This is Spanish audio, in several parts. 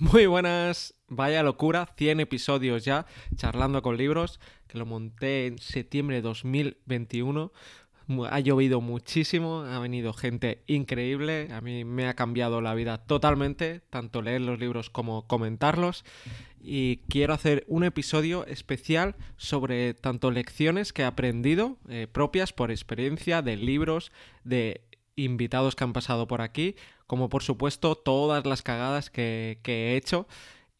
Muy buenas, vaya locura, 100 episodios ya, charlando con libros, que lo monté en septiembre de 2021. Ha llovido muchísimo, ha venido gente increíble, a mí me ha cambiado la vida totalmente, tanto leer los libros como comentarlos. Y quiero hacer un episodio especial sobre tanto lecciones que he aprendido, eh, propias por experiencia, de libros, de invitados que han pasado por aquí, como por supuesto todas las cagadas que, he hecho.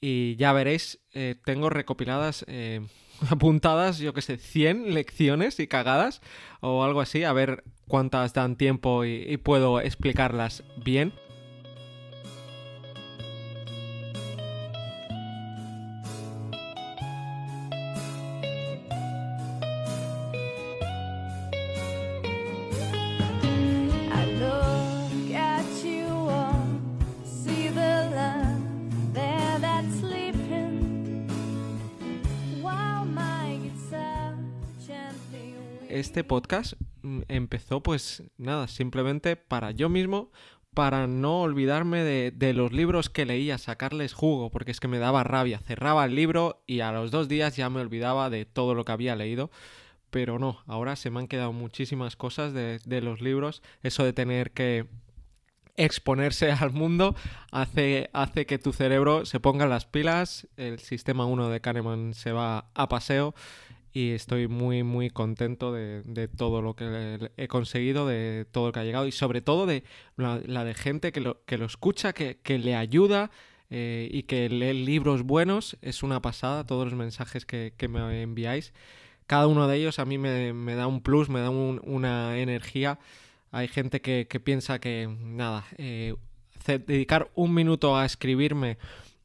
Y ya veréis, eh, tengo recopiladas, eh, apuntadas, yo que sé, 100 lecciones y cagadas o algo así, a ver cuántas dan tiempo y puedo explicarlas bien. Este podcast mm, empezó pues nada, simplemente para yo mismo, para no olvidarme de, los libros que leía, sacarles jugo, porque es que me daba rabia. Cerraba el libro y a los dos días ya me olvidaba de todo lo que había leído. Pero no, ahora se me han quedado muchísimas cosas de, los libros. Eso de tener que exponerse al mundo hace, hace que tu cerebro se ponga las pilas, el sistema 1 de Kahneman se va a paseo y estoy muy muy contento de, todo lo que he conseguido, de todo lo que ha llegado y sobre todo de la, de gente que lo, que escucha, que, le ayuda eh, y que lee libros buenos. Es una pasada todos los mensajes que, me enviáis. Cada uno de ellos a mí me, da un plus, me da una energía. Hay gente que, piensa que, nada, eh, dedicar un minuto a escribirme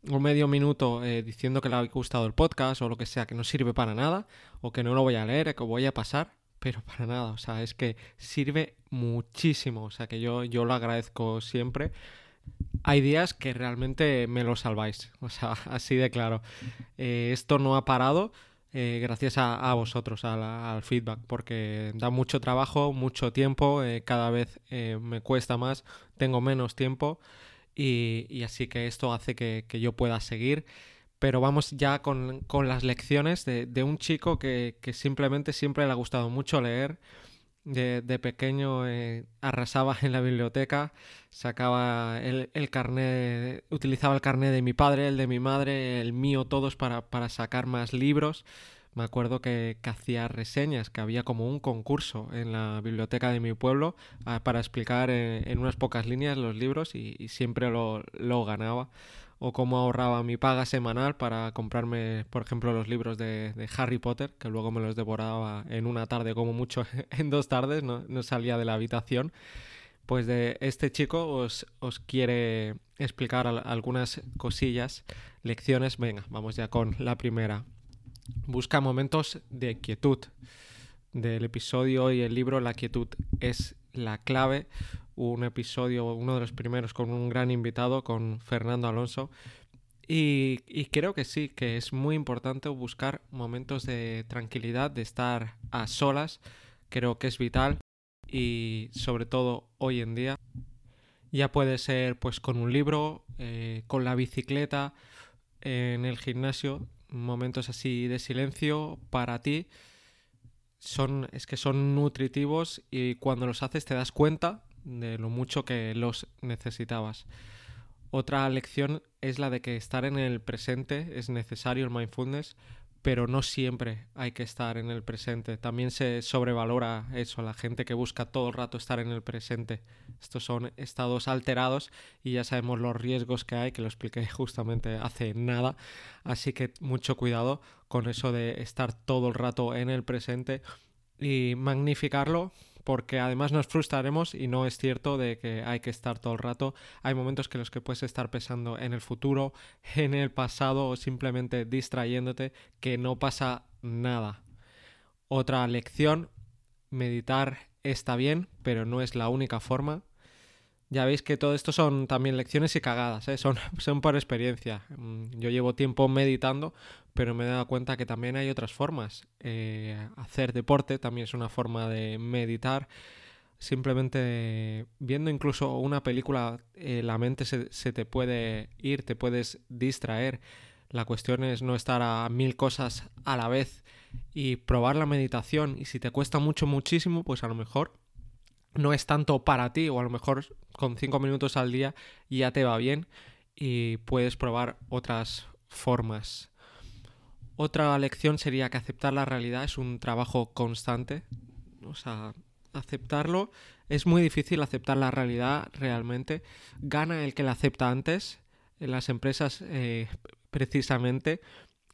un medio minuto eh, diciendo que le ha gustado el podcast o lo que sea, que no sirve para nada, o que no lo voy a leer, que voy a pasar, pero para nada, o sea, es que sirve muchísimo, o sea, que yo, yo lo agradezco siempre. Hay días que realmente me lo salváis, o sea, así de claro. Eh, esto no ha parado eh, gracias a, vosotros, al feedback, porque da mucho trabajo, mucho tiempo, cada vez me cuesta más, tengo menos tiempo. Y, así que esto hace que, yo pueda seguir. Pero vamos ya con, las lecciones de, un chico que, simplemente siempre le ha gustado mucho leer. De, pequeño eh, arrasaba en la biblioteca, sacaba el, el carnet, utilizaba el carnet de mi padre, el de mi madre, el mío, todos para, para sacar más libros me acuerdo que, hacía reseñas, que había como un concurso en la biblioteca de mi pueblo ah, para explicar en, unas pocas líneas los libros y, siempre lo, ganaba. O cómo ahorraba mi paga semanal para comprarme, por ejemplo, los libros de, Harry Potter, que luego me los devoraba en una tarde, como mucho en dos tardes, no, salía de la habitación. Pues de este chico os quiere explicar algunas cosillas, lecciones. Venga, vamos ya con la primera. Busca momentos de quietud. Del episodio y el libro La quietud es la clave. Un episodio, uno de los primeros con un gran invitado, con Fernando Alonso. Y, creo que sí, que es muy importante buscar momentos de tranquilidad, de estar a solas. Creo que es vital y sobre todo hoy en día. Ya puede ser pues con un libro, eh, con la bicicleta, en el gimnasio momentos así de silencio para ti son es que son nutritivos y cuando los haces te das cuenta de lo mucho que los necesitabas. Otra lección es la de que estar en el presente es necesario el mindfulness pero no siempre hay que estar en el presente. También se sobrevalora eso, la gente que busca todo el rato estar en el presente. Estos son estados alterados y ya sabemos los riesgos que hay, que lo expliqué justamente hace nada. Así que mucho cuidado con eso de estar todo el rato en el presente y magnificarlo porque además nos frustraremos y no es cierto de que hay que estar todo el rato. Hay momentos que los que puedes estar pensando en el futuro, en el pasado o simplemente distrayéndote que no pasa nada. Otra lección, meditar está bien, pero no es la única forma. Ya veis que todo esto son también lecciones y cagadas, ¿eh? son, son por experiencia. Mm, yo llevo tiempo meditando, pero me he dado cuenta que también hay otras formas. Eh, hacer deporte también es una forma de meditar. simplemente viendo incluso una película, eh, la mente se, se te puede ir, te puedes distraer. La cuestión es no estar a mil cosas a la vez y probar la meditación. Y si te cuesta mucho, muchísimo, pues a lo mejor no es tanto para ti o a lo mejor con cinco minutos al día ya te va bien y puedes probar otras formas. Otra lección sería que aceptar la realidad es un trabajo constante. O sea, aceptarlo es muy difícil aceptar la realidad realmente. Gana el que la acepta antes. En las empresas, eh, precisamente,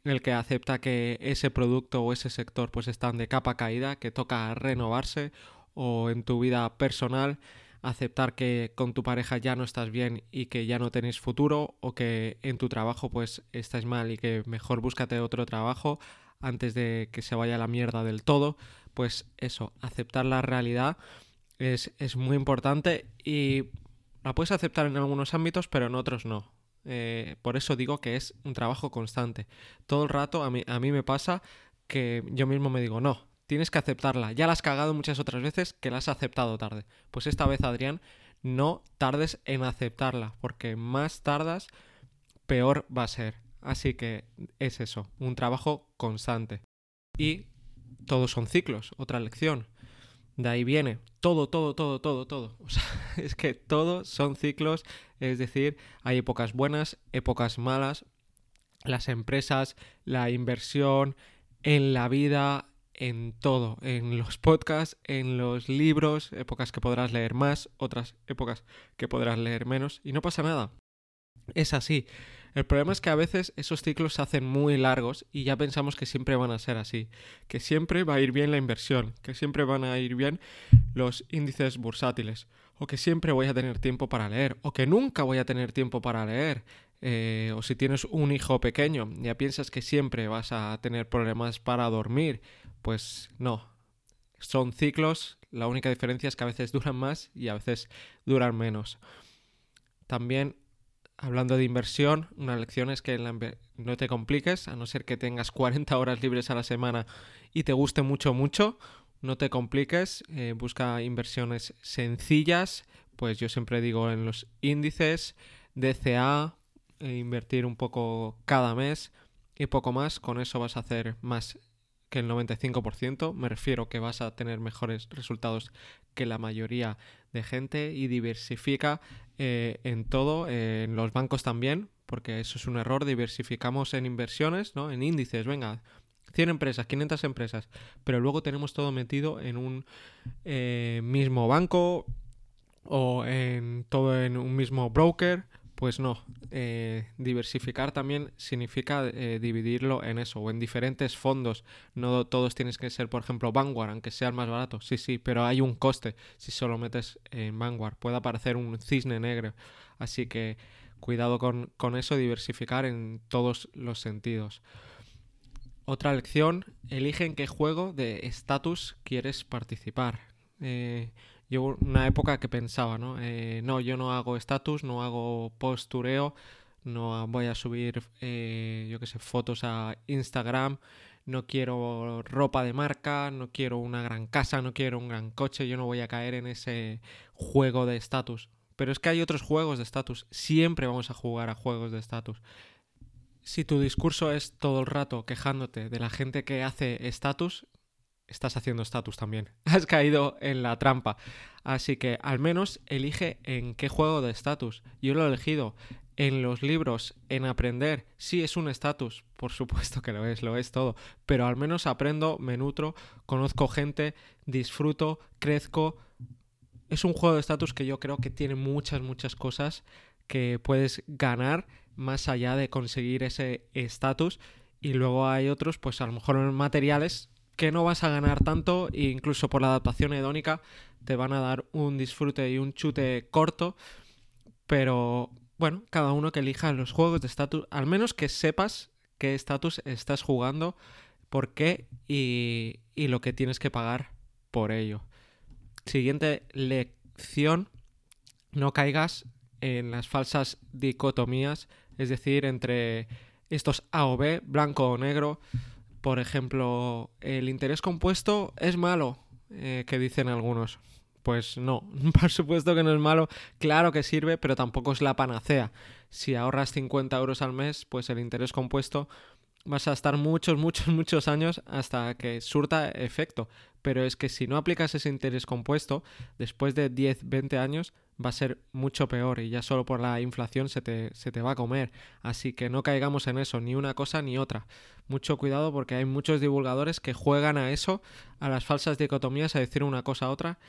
el que acepta que ese producto o ese sector pues están de capa caída, que toca renovarse o en tu vida personal aceptar que con tu pareja ya no estás bien y que ya no tenéis futuro o que en tu trabajo pues estás mal y que mejor búscate otro trabajo antes de que se vaya la mierda del todo, pues eso, aceptar la realidad es, es muy importante y la puedes aceptar en algunos ámbitos pero en otros no. Eh, por eso digo que es un trabajo constante. Todo el rato a mí, a mí me pasa que yo mismo me digo, no, tienes que aceptarla. Ya la has cagado muchas otras veces que la has aceptado tarde. Pues esta vez, Adrián, no tardes en aceptarla, porque más tardas, peor va a ser. Así que es eso, un trabajo constante. Y todos son ciclos, otra lección. De ahí viene todo, todo, todo, todo, todo. O sea, es que todos son ciclos, es decir, hay épocas buenas, épocas malas. Las empresas, la inversión, en la vida, en todo, en los podcasts, en los libros, épocas que podrás leer más, otras épocas que podrás leer menos, y no pasa nada. Es así. El problema es que a veces esos ciclos se hacen muy largos y ya pensamos que siempre van a ser así, que siempre va a ir bien la inversión, que siempre van a ir bien los índices bursátiles, o que siempre voy a tener tiempo para leer, o que nunca voy a tener tiempo para leer. Eh, o si tienes un hijo pequeño, ya piensas que siempre vas a tener problemas para dormir pues no. Son ciclos, la única diferencia es que a veces duran más y a veces duran menos. También, hablando de inversión, una lección es que no te compliques, a no ser que tengas 40 horas libres a la semana y te guste mucho, mucho, no te compliques, eh, busca inversiones sencillas, pues yo siempre digo en los índices, DCA, e invertir un poco cada mes y poco más, con eso vas a hacer más que el 95%, me refiero que vas a tener mejores resultados que la mayoría de gente y diversifica eh, en todo, eh, en los bancos también, porque eso es un error, diversificamos en inversiones, ¿no? En índices, venga, 100 empresas, 500 empresas, pero luego tenemos todo metido en un eh, mismo banco o en todo en un mismo broker pues no, eh, diversificar también significa eh, dividirlo en eso, o en diferentes fondos. No todos tienes que ser, por ejemplo, Vanguard, aunque sean más baratos. Sí, sí, pero hay un coste si solo metes en Vanguard. Puede aparecer un cisne negro. Así que cuidado con, eso, diversificar en todos los sentidos. Otra lección, elige en qué juego de estatus quieres participar. Eh, yo una época que pensaba, ¿no? Eh, no, yo no hago estatus, no hago postureo, no voy a subir, eh, yo qué sé, fotos a Instagram, no quiero ropa de marca, no quiero una gran casa, no quiero un gran coche, yo no voy a caer en ese juego de estatus. Pero es que hay otros juegos de estatus, siempre vamos a jugar a juegos de estatus. Si tu discurso es todo el rato quejándote de la gente que hace estatus, estás haciendo estatus también. Has caído en la trampa. Así que al menos elige en qué juego de estatus. Yo lo he elegido en los libros, en aprender. Sí, es un estatus, por supuesto que lo es, lo es todo. Pero al menos aprendo, me nutro, conozco gente, disfruto, crezco. Es un juego de estatus que yo creo que tiene muchas, muchas cosas que puedes ganar más allá de conseguir ese estatus. Y luego hay otros, pues a lo mejor materiales que no vas a ganar tanto e incluso por la adaptación hedónica te van a dar un disfrute y un chute corto, pero bueno, cada uno que elija los juegos de estatus, al menos que sepas qué estatus estás jugando, por qué y, y lo que tienes que pagar por ello. Siguiente lección, no caigas en las falsas dicotomías, es decir, entre estos A o B, blanco o negro, por ejemplo, el interés compuesto es malo, eh, que dicen algunos. Pues no, por supuesto que no es malo, claro que sirve, pero tampoco es la panacea. Si ahorras 50 euros al mes, pues el interés compuesto vas a estar muchos, muchos, muchos años hasta que surta efecto. Pero es que si no aplicas ese interés compuesto, después de 10, 20 años va a ser mucho peor y ya solo por la inflación se te, se te va a comer. Así que no caigamos en eso, ni una cosa ni otra. Mucho cuidado porque hay muchos divulgadores que juegan a eso, a las falsas dicotomías, a decir una cosa a otra,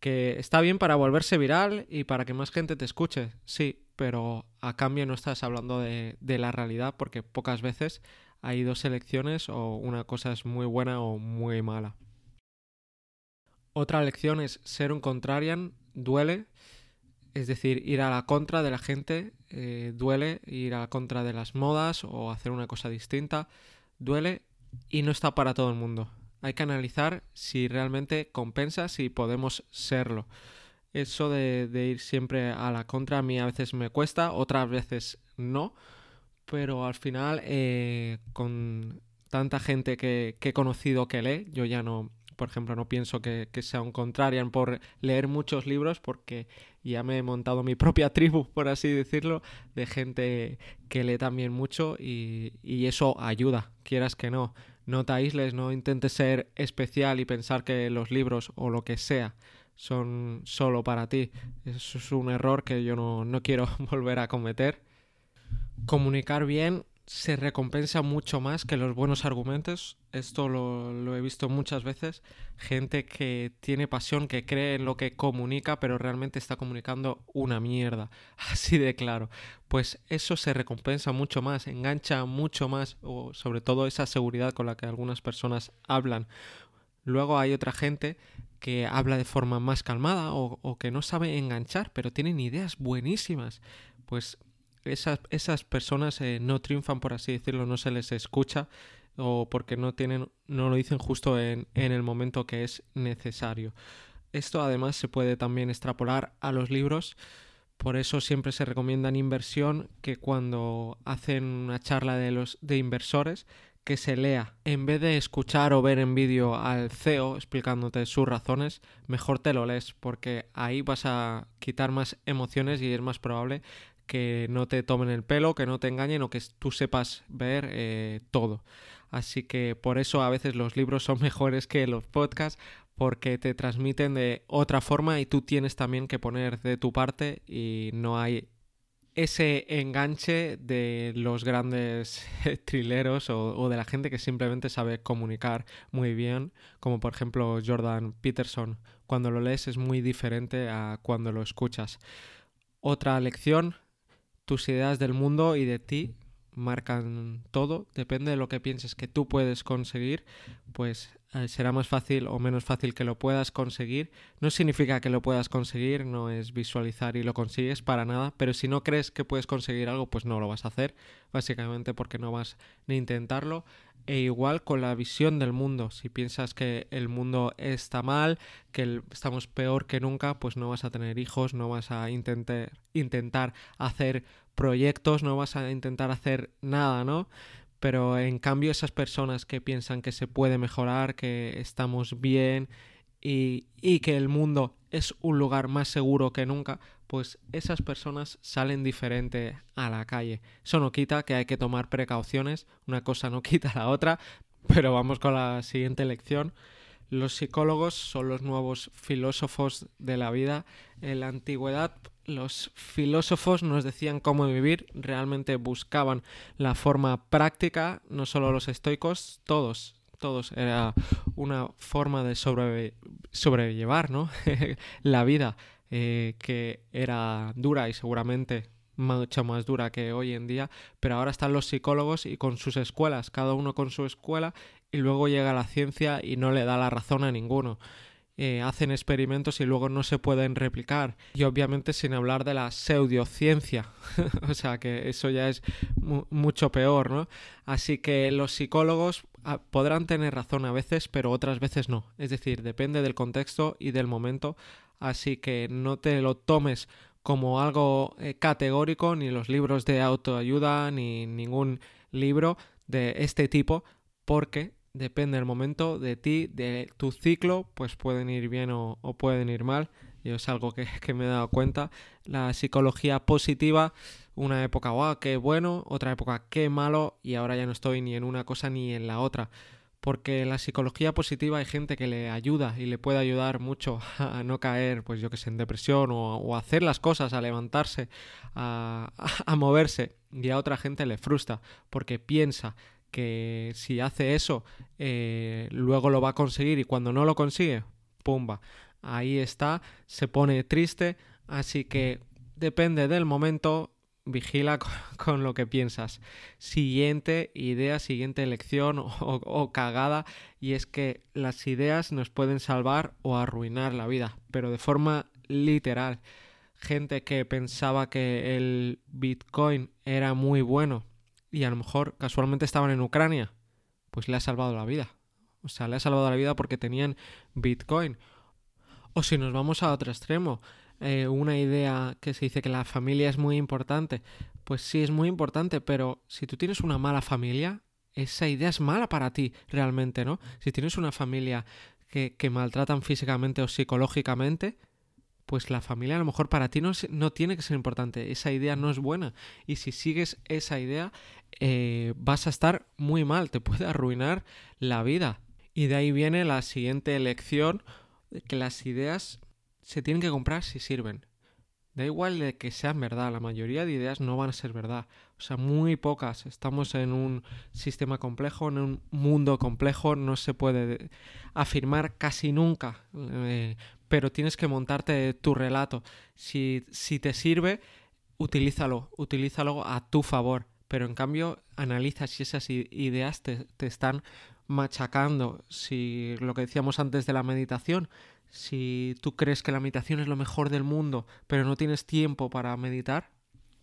que está bien para volverse viral y para que más gente te escuche, sí, pero a cambio no estás hablando de, de la realidad porque pocas veces hay dos elecciones o una cosa es muy buena o muy mala. Otra lección es ser un contrarian, duele, es decir, ir a la contra de la gente, eh, duele, ir a la contra de las modas o hacer una cosa distinta, duele y no está para todo el mundo. Hay que analizar si realmente compensa, si podemos serlo. Eso de, de ir siempre a la contra a mí a veces me cuesta, otras veces no pero al final eh, con tanta gente que, he conocido que lee, yo ya no, por ejemplo, no pienso que, sea un contrarian por leer muchos libros porque ya me he montado mi propia tribu, por así decirlo, de gente que lee también mucho y, eso ayuda, quieras que no. No te aísles, no intentes ser especial y pensar que los libros o lo que sea son solo para ti. Eso es un error que yo no, no quiero volver a cometer comunicar bien se recompensa mucho más que los buenos argumentos. Esto lo, he visto muchas veces. Gente que tiene pasión, que cree en lo que comunica, pero realmente está comunicando una mierda. Así de claro. Pues eso se recompensa mucho más, engancha mucho más, o sobre todo esa seguridad con la que algunas personas hablan. Luego hay otra gente que habla de forma más calmada o, o que no sabe enganchar, pero tienen ideas buenísimas. Pues esas, esas personas eh, no triunfan, por así decirlo, no se les escucha o porque no tienen, no lo dicen justo en, en el momento que es necesario. Esto además se puede también extrapolar a los libros. Por eso siempre se recomienda en inversión que cuando hacen una charla de los de inversores que se lea. En vez de escuchar o ver en vídeo al CEO explicándote sus razones, mejor te lo lees porque ahí vas a quitar más emociones y es más probable que no te tomen el pelo, que no te engañen o que tú sepas ver eh, todo. Así que por eso a veces los libros son mejores que los podcasts porque te transmiten de otra forma y tú tienes también que poner de tu parte y no hay ese enganche de los grandes trileros o, o, de la gente que simplemente sabe comunicar muy bien, como por ejemplo Jordan Peterson. Cuando lo lees es muy diferente a cuando lo escuchas. Otra lección tus ideas del mundo y de ti marcan todo, depende de lo que pienses que tú puedes conseguir, pues será más fácil o menos fácil que lo puedas conseguir. No significa que lo puedas conseguir, no es visualizar y lo consigues para nada, pero si no crees que puedes conseguir algo, pues no lo vas a hacer, básicamente porque no vas ni a intentarlo. E igual con la visión del mundo, si piensas que el mundo está mal, que estamos peor que nunca, pues no vas a tener hijos, no vas a intentar, intentar hacer proyectos, no vas a intentar hacer nada, ¿no? Pero en cambio esas personas que piensan que se puede mejorar, que estamos bien y, y que el mundo es un lugar más seguro que nunca, pues esas personas salen diferente a la calle. Eso no quita que hay que tomar precauciones, una cosa no quita la otra, pero vamos con la siguiente lección. Los psicólogos son los nuevos filósofos de la vida. En la antigüedad los filósofos nos decían cómo vivir, realmente buscaban la forma práctica, no solo los estoicos, todos, todos. Era una forma de sobrellevar ¿no? la vida, eh, que era dura y seguramente mucho más dura que hoy en día, pero ahora están los psicólogos y con sus escuelas, cada uno con su escuela, y luego llega la ciencia y no le da la razón a ninguno. Eh, hacen experimentos y luego no se pueden replicar. Y obviamente sin hablar de la pseudociencia, o sea que eso ya es mucho peor, ¿no? Así que los psicólogos ah, podrán tener razón a veces, pero otras veces no. Es decir, depende del contexto y del momento, así que no te lo tomes como algo eh, categórico, ni los libros de autoayuda, ni ningún libro de este tipo, porque depende del momento, de ti, de tu ciclo, pues pueden ir bien o, pueden ir mal. Yo es algo que, me he dado cuenta. La psicología positiva, una época, guau, qué bueno, otra época, qué malo, y ahora ya no estoy ni en una cosa ni en la otra. Porque la psicología positiva hay gente que le ayuda y le puede ayudar mucho a no caer, pues yo que sé, en depresión o, a hacer las cosas, a levantarse, a moverse. Y a otra gente le frustra porque piensa que si hace eso, eh, luego lo va a conseguir y cuando no lo consigue, pumba, ahí está, se pone triste, así que depende del momento, vigila con, lo que piensas. Siguiente idea, siguiente elección o, o, cagada, y es que las ideas nos pueden salvar o arruinar la vida, pero de forma literal. Gente que pensaba que el Bitcoin era muy bueno y a lo mejor casualmente estaban en Ucrania, pues le ha salvado la vida. O sea, le ha salvado la vida porque tenían Bitcoin. O si nos vamos a otro extremo, eh, una idea que se dice que la familia es muy importante, pues sí es muy importante, pero si tú tienes una mala familia, esa idea es mala para ti realmente, ¿no? Si tienes una familia que, que maltratan físicamente o psicológicamente, pues la familia a lo mejor para ti no, no, tiene que ser importante, esa idea no es buena. Y si sigues esa idea, eh, vas a estar muy mal, te puede arruinar la vida. Y de ahí viene la siguiente lección, que las ideas se tienen que comprar si sirven. Da igual de que sean verdad, la mayoría de ideas no van a ser verdad. O sea, muy pocas. Estamos en un sistema complejo, en un mundo complejo, no se puede afirmar casi nunca. Eh, pero tienes que montarte tu relato. Si, si te sirve, utilízalo, utilízalo a tu favor. Pero en cambio, analiza si esas ideas te, te están machacando. Si lo que decíamos antes de la meditación, si tú crees que la meditación es lo mejor del mundo, pero no tienes tiempo para meditar,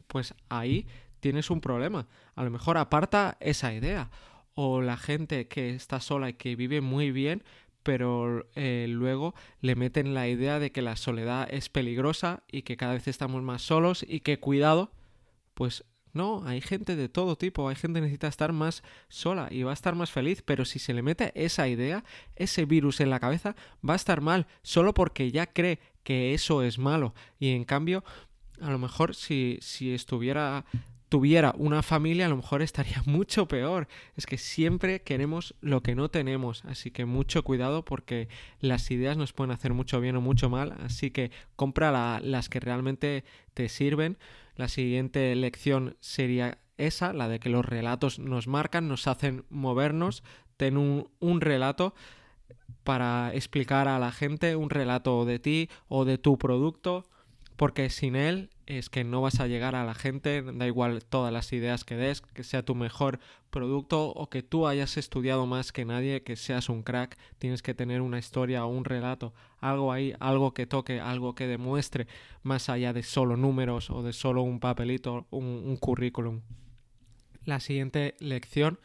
pues ahí tienes un problema. A lo mejor aparta esa idea. O la gente que está sola y que vive muy bien, pero eh, luego le meten la idea de que la soledad es peligrosa y que cada vez estamos más solos y que cuidado, pues no, hay gente de todo tipo, hay gente que necesita estar más sola y va a estar más feliz, pero si se le mete esa idea, ese virus en la cabeza, va a estar mal, solo porque ya cree que eso es malo. Y en cambio, a lo mejor si, si estuviera tuviera una familia, a lo mejor estaría mucho peor. Es que siempre queremos lo que no tenemos, así que mucho cuidado porque las ideas nos pueden hacer mucho bien o mucho mal, así que compra las que realmente te sirven. La siguiente lección sería esa, la de que los relatos nos marcan, nos hacen movernos. Ten un, un relato para explicar a la gente un relato de ti o de tu producto porque sin él es que no vas a llegar a la gente, da igual todas las ideas que des, que sea tu mejor producto o que tú hayas estudiado más que nadie, que seas un crack, tienes que tener una historia o un relato, algo ahí, algo que toque, algo que demuestre, más allá de solo números o de solo un papelito, un, un currículum. La siguiente lección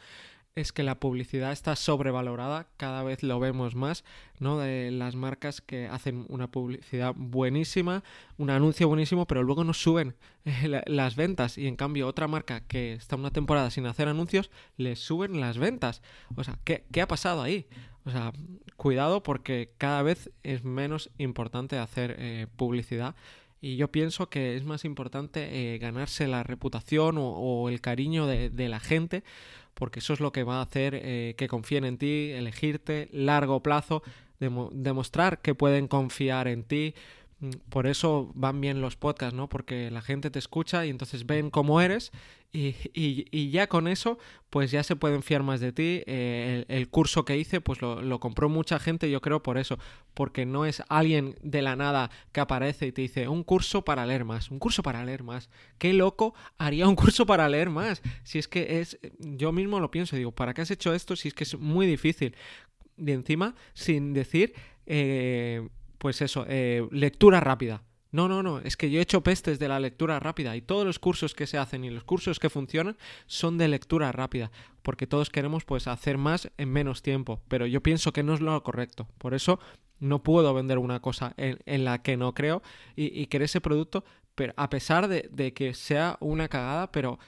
es que la publicidad está sobrevalorada, cada vez lo vemos más, ¿no? De las marcas que hacen una publicidad buenísima, un anuncio buenísimo, pero luego no suben eh, las ventas y en cambio otra marca que está una temporada sin hacer anuncios, le suben las ventas. O sea, ¿qué, qué ha pasado ahí? O sea, cuidado porque cada vez es menos importante hacer eh, publicidad y yo pienso que es más importante eh, ganarse la reputación o, el cariño de, la gente porque eso es lo que va a hacer eh, que confíen en ti, elegirte, largo plazo, demostrar que pueden confiar en ti. Mm, por eso van bien los podcasts, ¿no? Porque la gente te escucha y entonces ven cómo eres y, ya con eso, pues ya se pueden fiar más de ti. Eh, el, curso que hice, pues lo, compró mucha gente, yo creo por eso, porque no es alguien de la nada que aparece y te dice, un curso para leer más, un curso para leer más. Qué loco haría un curso para leer más. Si es que es, yo mismo lo pienso, digo, ¿para qué has hecho esto si es que es muy difícil? De encima, sin decir, eh, pues eso, eh, lectura rápida. No, no, no, es que yo he hecho pestes de la lectura rápida y todos los cursos que se hacen y los cursos que funcionan son de lectura rápida, porque todos queremos pues hacer más en menos tiempo, pero yo pienso que no es lo correcto, por eso no puedo vender una cosa en, la que no creo y, y ese producto, pero a pesar de, que sea una cagada, pero,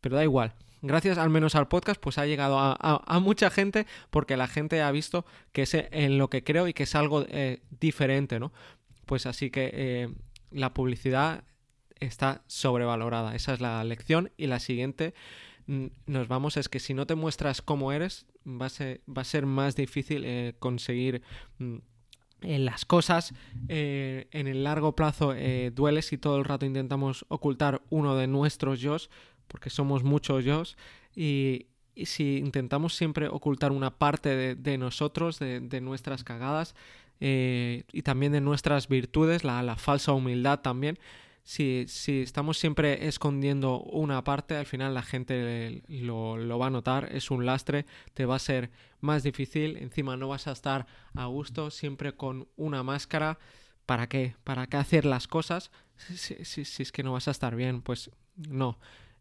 pero da igual, gracias al menos al podcast, pues ha llegado a, mucha gente porque la gente ha visto que es en lo que creo y que es algo eh, diferente, ¿no? Pues así que eh, la publicidad está sobrevalorada. Esa es la lección. Y la siguiente nos vamos es que si no te muestras cómo eres, va a ser, va a ser más difícil eh, conseguir mm, las cosas. en el largo plazo duele si todo el rato intentamos ocultar uno de nuestros yo porque somos muchos yo, y, si intentamos siempre ocultar una parte de, nosotros, de, nuestras cagadas, eh, y también de nuestras virtudes, la, falsa humildad también, si, si, estamos siempre escondiendo una parte, al final la gente lo, va a notar, es un lastre, te va a ser más difícil, encima no vas a estar a gusto, siempre con una máscara. ¿Para qué? ¿Para qué hacer las cosas si, si es que no vas a estar bien? Pues no.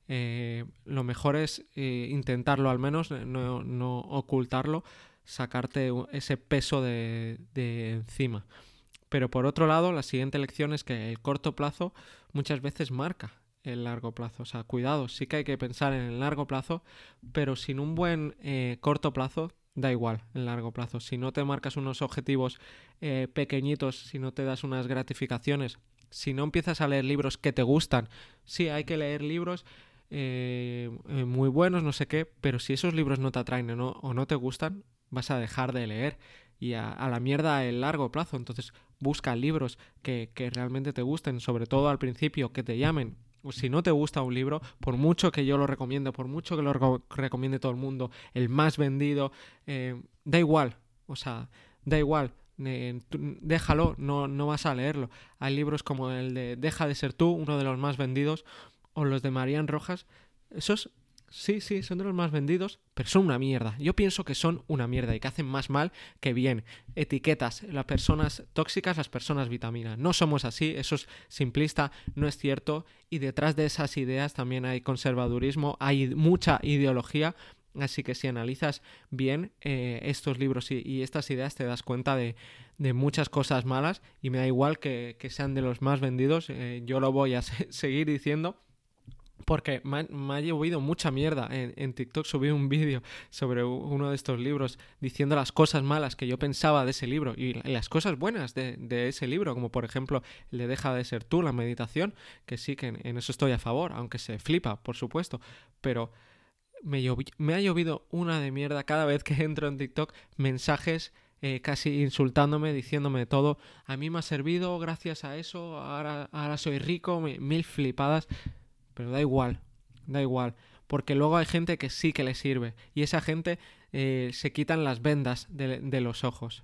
Eh, lo mejor es eh, intentarlo al menos, eh, no, ocultarlo, sacarte ese peso de, encima. Pero por otro lado, la siguiente lección es que el corto plazo muchas veces marca el largo plazo. O sea, cuidado, sí que hay que pensar en el largo plazo, pero sin un buen corto plazo da igual el largo plazo. Si no te marcas unos objetivos pequeñitos, si no te das unas gratificaciones, si no empiezas a leer libros que te gustan, sí, hay que leer libros eh, eh, muy buenos, no sé qué, pero si esos libros no te atraen o no, te gustan, vas a dejar de leer y a, la mierda a largo plazo. Entonces busca libros que, realmente te gusten, sobre todo al principio, que te llamen. Si no te gusta un libro, por mucho que yo lo recomiendo, por mucho que lo recomiende todo el mundo, el más vendido, eh, da igual, o sea, da igual. déjalo, no, no vas a leerlo. Hay libros como el de Deja de ser tú, uno de los más vendidos, o los de Marian Rojas, esos sí, sí, son de los más vendidos, pero son una mierda. Yo pienso que son una mierda y que hacen más mal que bien. Etiquetas, las personas tóxicas, las personas vitaminas. No somos así, eso es simplista, no es cierto. Y detrás de esas ideas también hay conservadurismo, hay mucha ideología. Así que si analizas bien eh, estos libros y, estas ideas te das cuenta de, muchas cosas malas y me da igual que, sean de los más vendidos, eh, yo lo voy a seguir diciendo porque me ha, llovido mucha mierda. En, TikTok subí un vídeo sobre uno de estos libros diciendo las cosas malas que yo pensaba de ese libro y las cosas buenas de, ese libro, como por ejemplo le deja de ser tú la meditación, que sí que en, eso estoy a favor, aunque se flipa, por supuesto, pero me, me, ha llovido una de mierda cada vez que entro en TikTok mensajes eh, casi insultándome, diciéndome todo, a mí me ha servido gracias a eso, ahora, ahora soy rico, mil flipadas. Da igual, da igual. Porque luego hay gente que sí que le sirve. Y esa gente eh, se quitan las vendas de, los ojos.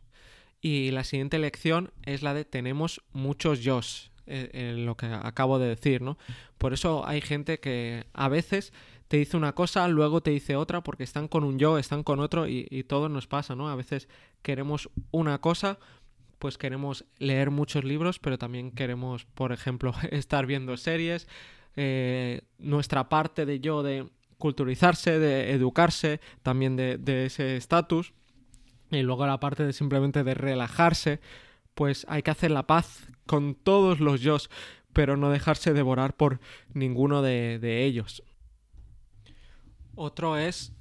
Y la siguiente lección es la de tenemos muchos yo, eh, en lo que acabo de decir, ¿no? Por eso hay gente que a veces te dice una cosa, luego te dice otra, porque están con un yo, están con otro, y todo nos pasa, ¿no? A veces queremos una cosa, pues queremos leer muchos libros, pero también queremos, por ejemplo, estar viendo series, eh, nuestra parte de yo de culturizarse, de educarse, también de, ese estatus, y luego la parte de simplemente de relajarse, pues hay que hacer la paz con todos los yo, pero no dejarse devorar por ninguno de, ellos. Otro es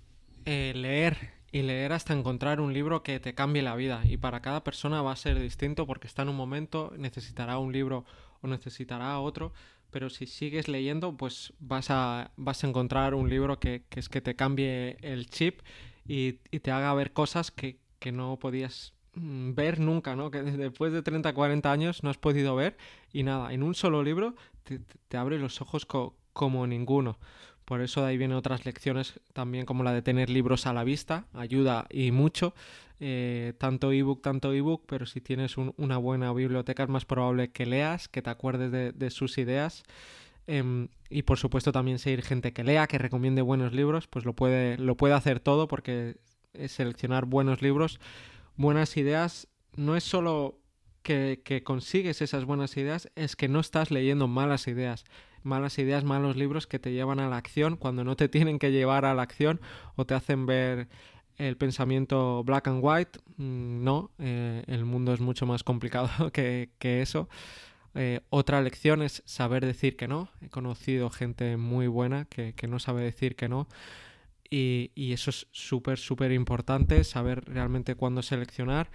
eh, leer y leer hasta encontrar un libro que te cambie la vida. Y para cada persona va a ser distinto porque está en un momento, necesitará un libro o necesitará otro pero si sigues leyendo, pues vas a, vas a encontrar un libro que, es que te cambie el chip y, te haga ver cosas que, no podías mm, ver nunca, ¿no? Que después de 30, 40 años no has podido ver y nada, en un solo libro te, abre los ojos como ninguno. Por eso de ahí vienen otras lecciones también como la de tener libros a la vista, ayuda y mucho. Eh, tanto ebook, tanto ebook, pero si tienes una buena biblioteca es más probable que leas, que te acuerdes de, sus ideas. Em, y por supuesto también seguir gente que lea, que recomiende buenos libros, pues lo puede, lo puede hacer todo porque seleccionar buenos libros, buenas ideas, no es solo que consigues esas buenas ideas, es que no estás leyendo malas ideas malas ideas, malos libros que te llevan a la acción cuando no te tienen que llevar a la acción o te hacen ver el pensamiento black and white. Mm, no, eh, el mundo es mucho más complicado que, eso. Eh, otra lección es saber decir que no. He conocido gente muy buena que, no sabe decir que no. y, y eso es súper, súper importante, saber realmente cuándo seleccionar.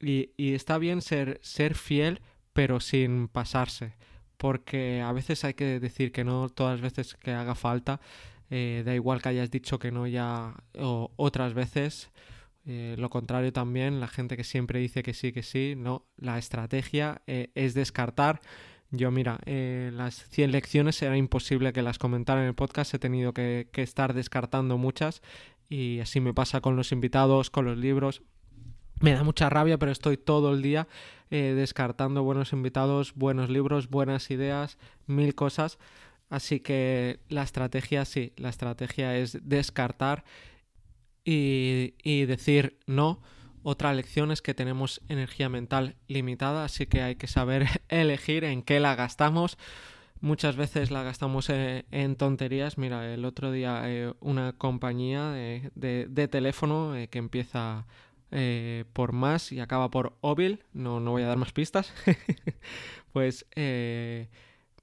Y, y, está bien ser, ser fiel, pero sin pasarse. Porque a veces hay que decir que no todas las veces que haga falta. Eh, da igual que hayas dicho que no ya o otras veces. Eh, lo contrario también, la gente que siempre dice que sí, que sí, no. La estrategia eh, es descartar. Yo, mira, eh, las 100 lecciones era imposible que las comentara en el podcast, he tenido que, estar descartando muchas y así me pasa con los invitados, con los libros. Me da mucha rabia, pero estoy todo el día descartando buenos invitados, buenos libros, buenas ideas, mil cosas. Así que la estrategia, sí, la estrategia es descartar y, y decir no. Otra lección es que tenemos energía mental limitada, así que hay que saber elegir en qué la gastamos. Muchas veces la gastamos en, en tonterías. Mira, el otro día eh, una compañía de, de, teléfono eh, que empieza eh, por más y acaba por Ovil, no, no voy a dar más pistas, pues eh,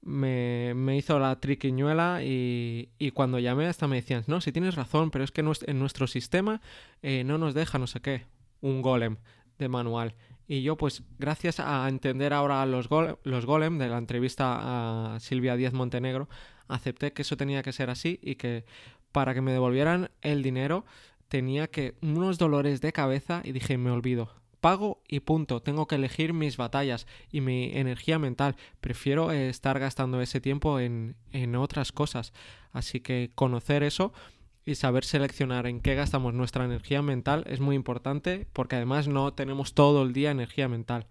me, me, hizo la triquiñuela y, cuando llamé hasta me decían, no, si tienes razón, pero es que en nuestro sistema eh, no nos deja no sé qué, un golem de manual. Y yo, pues, gracias a entender ahora los, los golem de la entrevista a Silvia Díaz Montenegro, acepté que eso tenía que ser así y que para que me devolvieran el dinero tenía que unos dolores de cabeza y dije, me olvido. Pago y punto. Tengo que elegir mis batallas y mi energía mental. Prefiero eh, estar gastando ese tiempo en, en otras cosas. Así que conocer eso y saber seleccionar en qué gastamos nuestra energía mental es muy importante porque además no tenemos todo el día energía mental.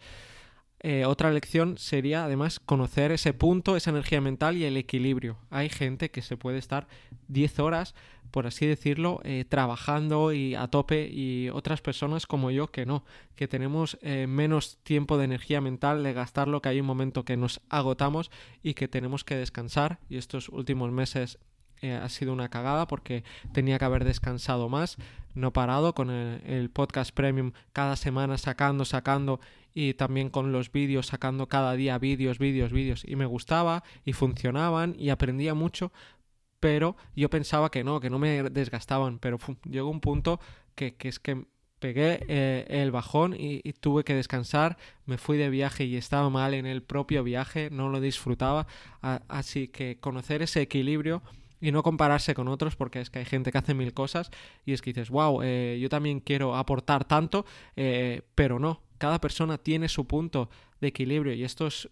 Eh, otra lección sería además conocer ese punto, esa energía mental y el equilibrio. Hay gente que se puede estar 10 horas, por así decirlo, eh, trabajando y a tope y otras personas como yo que no, que tenemos eh, menos tiempo de energía mental de gastarlo, que hay un momento que nos agotamos y que tenemos que descansar y estos últimos meses ha sido una cagada porque tenía que haber descansado más, no parado con el, podcast premium cada semana sacando, sacando y también con los vídeos sacando cada día vídeos, vídeos, vídeos y me gustaba y funcionaban y aprendía mucho, pero yo pensaba que no, que no me desgastaban, pero llegó un punto que, que es que pegué eh, el bajón y, tuve que descansar, me fui de viaje y estaba mal en el propio viaje, no lo disfrutaba, así que conocer ese equilibrio y no compararse con otros porque es que hay gente que hace mil cosas y es que dices, wow, eh, yo también quiero aportar tanto, eh, pero no, cada persona tiene su punto de equilibrio y esto es,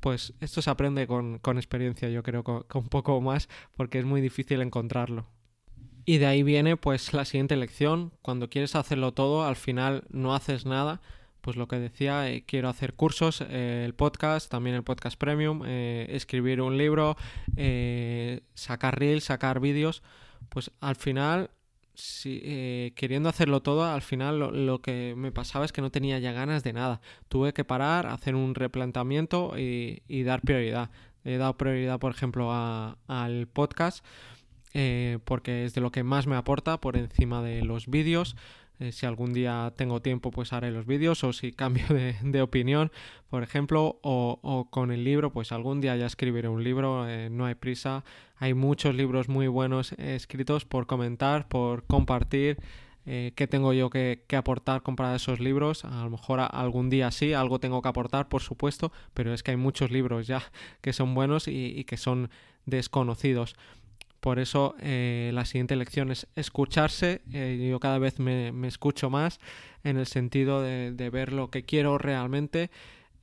pues esto se aprende con, con experiencia, yo creo, con, un poco más porque es muy difícil encontrarlo. Y de ahí viene pues la siguiente lección, cuando quieres hacerlo todo, al final no haces nada, pues lo que decía, eh, quiero hacer cursos, eh, el podcast, también el podcast premium, eh, escribir un libro, sacar reels, sacar vídeos, pues al final, si, eh, queriendo hacerlo todo, al final lo, que me pasaba es que no tenía ya ganas de nada. Tuve que parar, hacer un replanteamiento y, dar prioridad. He dado prioridad, por ejemplo, al podcast. Eh, porque es de lo que más me aporta por encima de los vídeos. Eh, si algún día tengo tiempo, pues haré los vídeos o si cambio de, opinión, por ejemplo, o, con el libro, pues algún día ya escribiré un libro, eh, no hay prisa. Hay muchos libros muy buenos escritos por comentar, por compartir. Eh, ¿Qué tengo yo que, aportar comparado a esos libros? A lo mejor algún día sí, algo tengo que aportar, por supuesto, pero es que hay muchos libros ya que son buenos y que son desconocidos. Por eso eh, la siguiente lección es escucharse. Eh, yo cada vez me, me, escucho más en el sentido de, de ver lo que quiero realmente.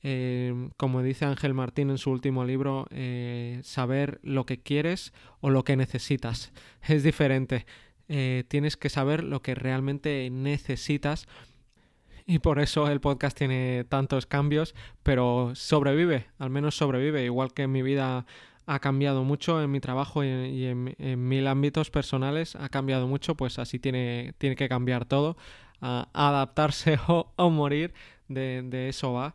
Eh, como dice Ángel Martín en su último libro, saber lo que quieres o lo que necesitas. Es diferente. Tienes que saber lo que realmente necesitas y por eso el podcast tiene tantos cambios, pero sobrevive, al menos sobrevive, igual que en mi vida ha cambiado mucho en mi trabajo y, en, mil ámbitos personales ha cambiado mucho, pues así tiene, tiene que cambiar todo, adaptarse o, morir, de, de, eso va.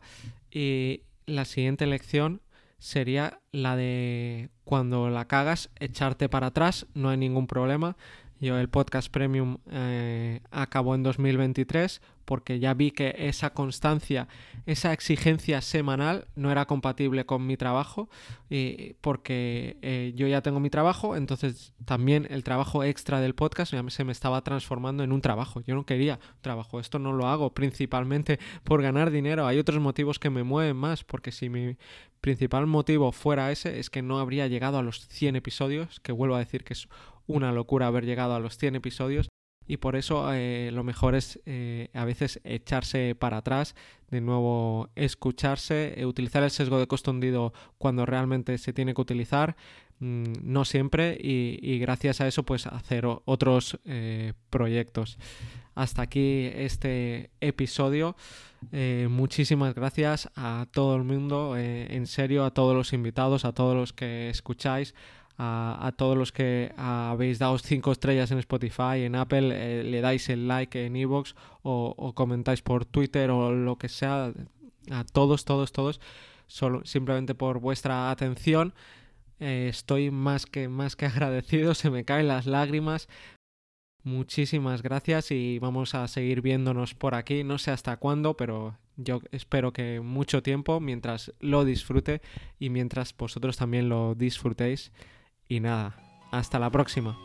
Y la siguiente lección sería la de cuando la cagas, echarte para atrás, no hay ningún problema. Yo el podcast premium eh, acabó en 2023 porque ya vi que esa constancia, esa exigencia semanal no era compatible con mi trabajo, y porque eh, yo ya tengo mi trabajo, entonces también el trabajo extra del podcast se me estaba transformando en un trabajo. Yo no quería trabajo, esto no lo hago principalmente por ganar dinero, hay otros motivos que me mueven más, porque si mi principal motivo fuera ese es que no habría llegado a los 100 episodios, que vuelvo a decir que es una locura haber llegado a los 100 episodios y por eso eh, lo mejor es eh, a veces echarse para atrás, de nuevo escucharse, eh, utilizar el sesgo de costo hundido cuando realmente se tiene que utilizar, mm, no siempre, y, gracias a eso pues hacer otros proyectos. Hasta aquí este episodio. muchísimas gracias a todo el mundo, en serio, a todos los invitados, a todos los que escucháis, a, todos los que habéis dado 5 estrellas en Spotify, en Apple, eh, le dais el like en Evox o, comentáis por Twitter o lo que sea. A todos, todos, todos. Solo, simplemente por vuestra atención. Eh, estoy más que, más que agradecido, se me caen las lágrimas. Muchísimas gracias y vamos a seguir viéndonos por aquí. No sé hasta cuándo, pero yo espero que mucho tiempo mientras lo disfrute y mientras vosotros también lo disfrutéis. Y nada, hasta la próxima.